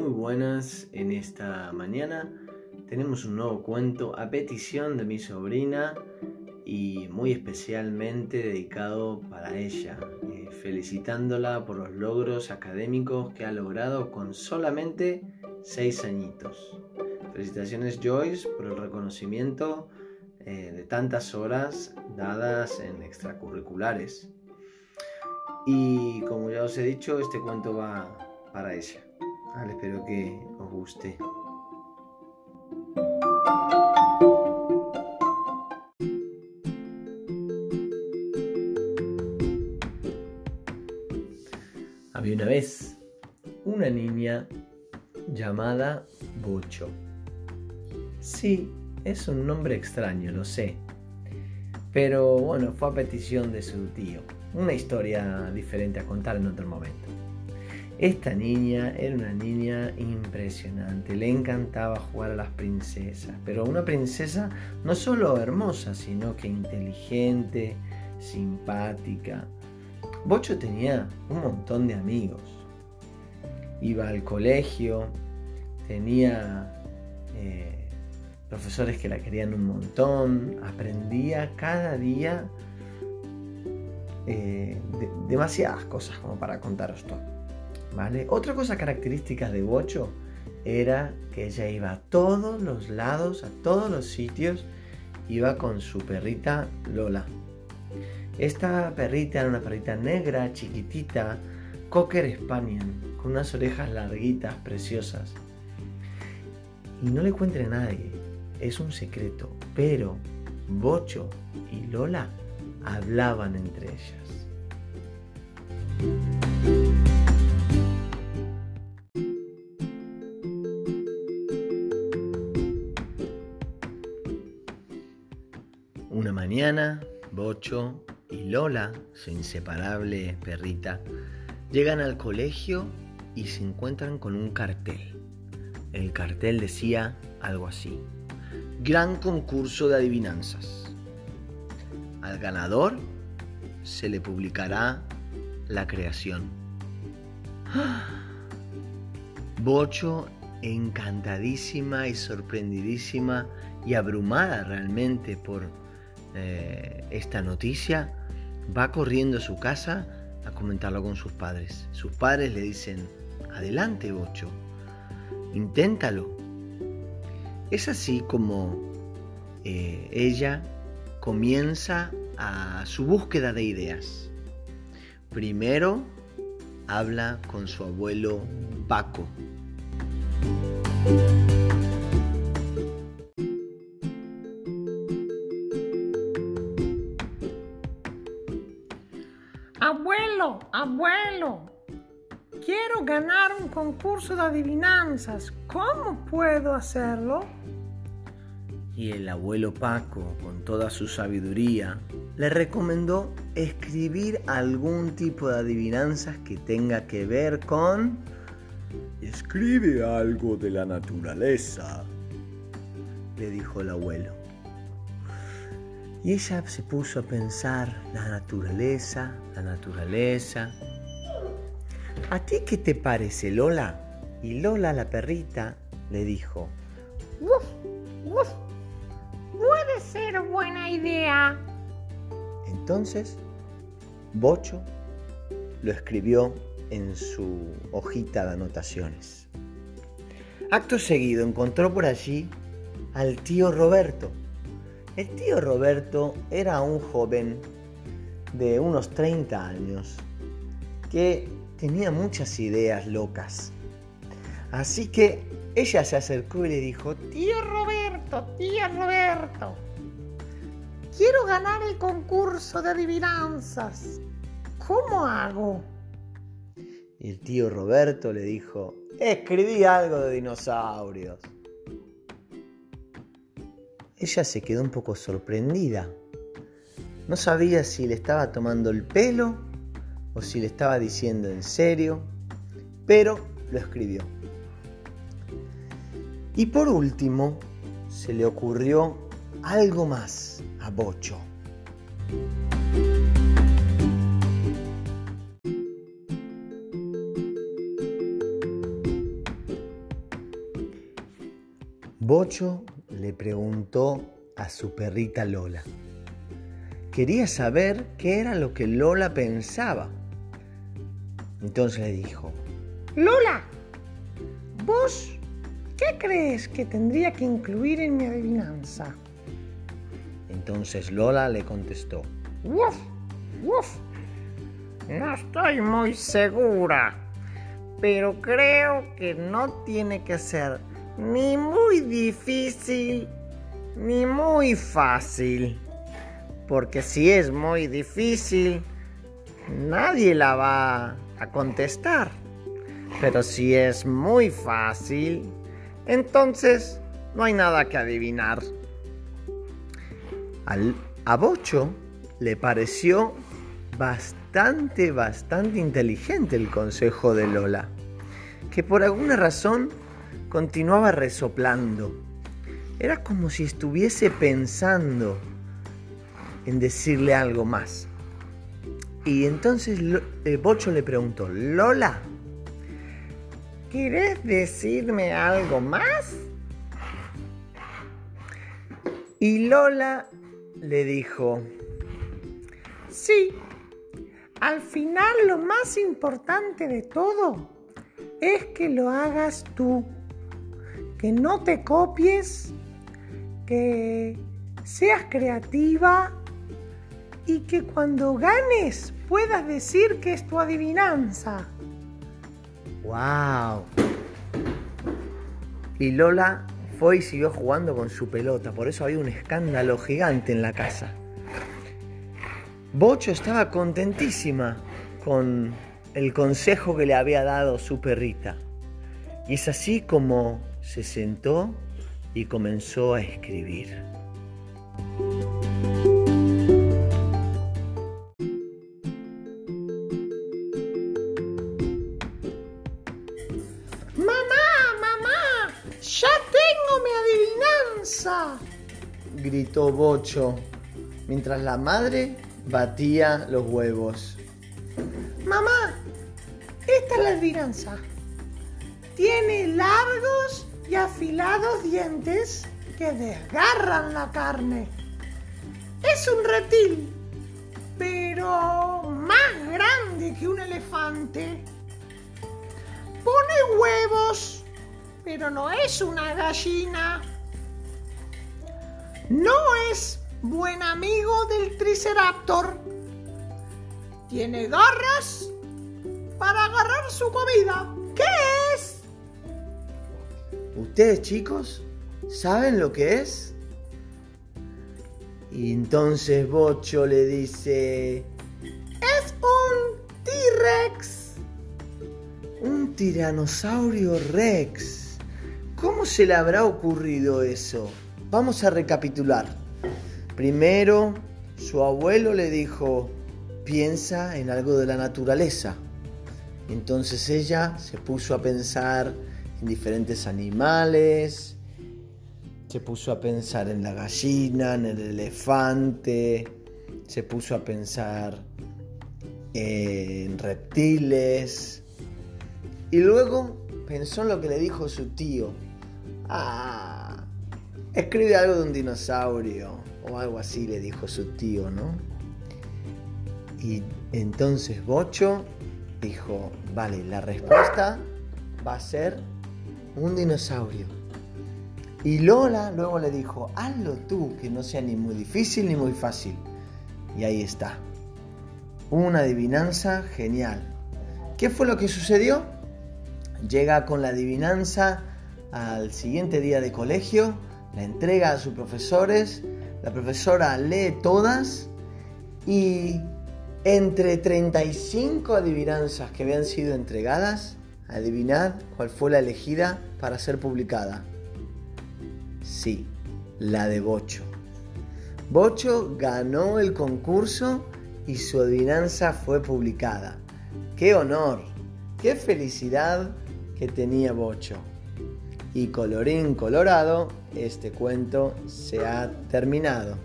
muy buenas en esta mañana. Tenemos un nuevo cuento a petición de mi sobrina y muy especialmente dedicado para ella, eh, felicitándola por los logros académicos que ha logrado con solamente seis añitos. Felicitaciones Joyce por el reconocimiento eh, de tantas horas dadas en extracurriculares. Y como ya os he dicho, este cuento va para ella. Espero que os guste. Había una vez una niña llamada Bocho. Sí, es un nombre extraño, lo sé. Pero bueno, fue a petición de su tío. Una historia diferente a contar en otro momento. Esta niña era una niña impresionante, le encantaba jugar a las princesas, pero una princesa no solo hermosa, sino que inteligente, simpática. Bocho tenía un montón de amigos. Iba al colegio, tenía eh, profesores que la querían un montón, aprendía cada día eh, demasiadas cosas como para contaros todo. Otra cosa característica de Bocho era que ella iba a todos los lados, a todos los sitios, iba con su perrita Lola. Esta perrita era una perrita negra, chiquitita, Cocker Spaniel, con unas orejas larguitas, preciosas. Y no le cuente a nadie, es un secreto, pero Bocho y Lola hablaban entre ellas. Mañana, Bocho y Lola, su inseparable perrita, llegan al colegio y se encuentran con un cartel. El cartel decía algo así. Gran concurso de adivinanzas. Al ganador se le publicará la creación. Bocho, encantadísima y sorprendidísima y abrumada realmente por eh, esta noticia, va corriendo a su casa a comentarlo con sus padres. Sus padres le dicen, adelante Bocho, inténtalo. Es así como eh, ella comienza a su búsqueda de ideas. Primero habla con su abuelo Paco. Abuelo, quiero ganar un concurso de adivinanzas. ¿Cómo puedo hacerlo? Y el abuelo Paco, con toda su sabiduría, le recomendó escribir algún tipo de adivinanzas que tenga que ver con... Escribe algo de la naturaleza, le dijo el abuelo. Y ella se puso a pensar, la naturaleza, la naturaleza. ¿A ti qué te parece, Lola? Y Lola, la perrita, le dijo, ¡Uf! ¡Uf! Puede ser buena idea. Entonces, Bocho lo escribió en su hojita de anotaciones. Acto seguido encontró por allí al tío Roberto, el tío Roberto era un joven de unos 30 años que tenía muchas ideas locas. Así que ella se acercó y le dijo, Tío Roberto, tío Roberto, quiero ganar el concurso de adivinanzas. ¿Cómo hago? Y el tío Roberto le dijo, escribí algo de dinosaurios. Ella se quedó un poco sorprendida. No sabía si le estaba tomando el pelo o si le estaba diciendo en serio, pero lo escribió. Y por último, se le ocurrió algo más a Bocho. Bocho le preguntó a su perrita Lola. Quería saber qué era lo que Lola pensaba. Entonces le dijo, Lola, ¿vos qué crees que tendría que incluir en mi adivinanza? Entonces Lola le contestó, ¡Uf! ¡Uf! No estoy muy segura, pero creo que no tiene que ser ni muy difícil ni muy fácil. Porque si es muy difícil, nadie la va a contestar. Pero si es muy fácil, entonces no hay nada que adivinar. Al, a Bocho le pareció bastante, bastante inteligente el consejo de Lola, que por alguna razón continuaba resoplando. Era como si estuviese pensando en decirle algo más. Y entonces eh, Bocho le preguntó, Lola, ¿quieres decirme algo más? Y Lola le dijo, sí, al final lo más importante de todo es que lo hagas tú, que no te copies, que seas creativa y que cuando ganes puedas decir que es tu adivinanza. ¡Wow! Y Lola fue y siguió jugando con su pelota, por eso había un escándalo gigante en la casa. Bocho estaba contentísima con el consejo que le había dado su perrita. Y es así como se sentó y comenzó a escribir. ¡Mamá, mamá! ¡Ya tengo mi adivinanza! Gritó Bocho mientras la madre batía los huevos. Mamá, esta es la adivinanza. Tiene largos y afilados dientes que desgarran la carne. Es un reptil, pero más grande que un elefante. Pone huevos, pero no es una gallina. No es buen amigo del Triceraptor. Tiene garras para agarrar su comida. ¿Ustedes chicos saben lo que es? Y entonces Bocho le dice, Es un T-Rex. un tiranosaurio rex. ¿Cómo se le habrá ocurrido eso? Vamos a recapitular. Primero, su abuelo le dijo, piensa en algo de la naturaleza. Entonces ella se puso a pensar en diferentes animales, se puso a pensar en la gallina, en el elefante, se puso a pensar en reptiles y luego pensó en lo que le dijo su tío. Ah, escribe algo de un dinosaurio o algo así le dijo su tío, ¿no? Y entonces Bocho dijo, vale, la respuesta va a ser un dinosaurio. Y Lola luego le dijo, hazlo tú, que no sea ni muy difícil ni muy fácil. Y ahí está. Una adivinanza genial. ¿Qué fue lo que sucedió? Llega con la adivinanza al siguiente día de colegio, la entrega a sus profesores, la profesora lee todas y entre 35 adivinanzas que habían sido entregadas, adivinad cuál fue la elegida para ser publicada. Sí, la de Bocho. Bocho ganó el concurso y su adivinanza fue publicada. ¡Qué honor! ¡Qué felicidad que tenía Bocho! Y colorín colorado, este cuento se ha terminado.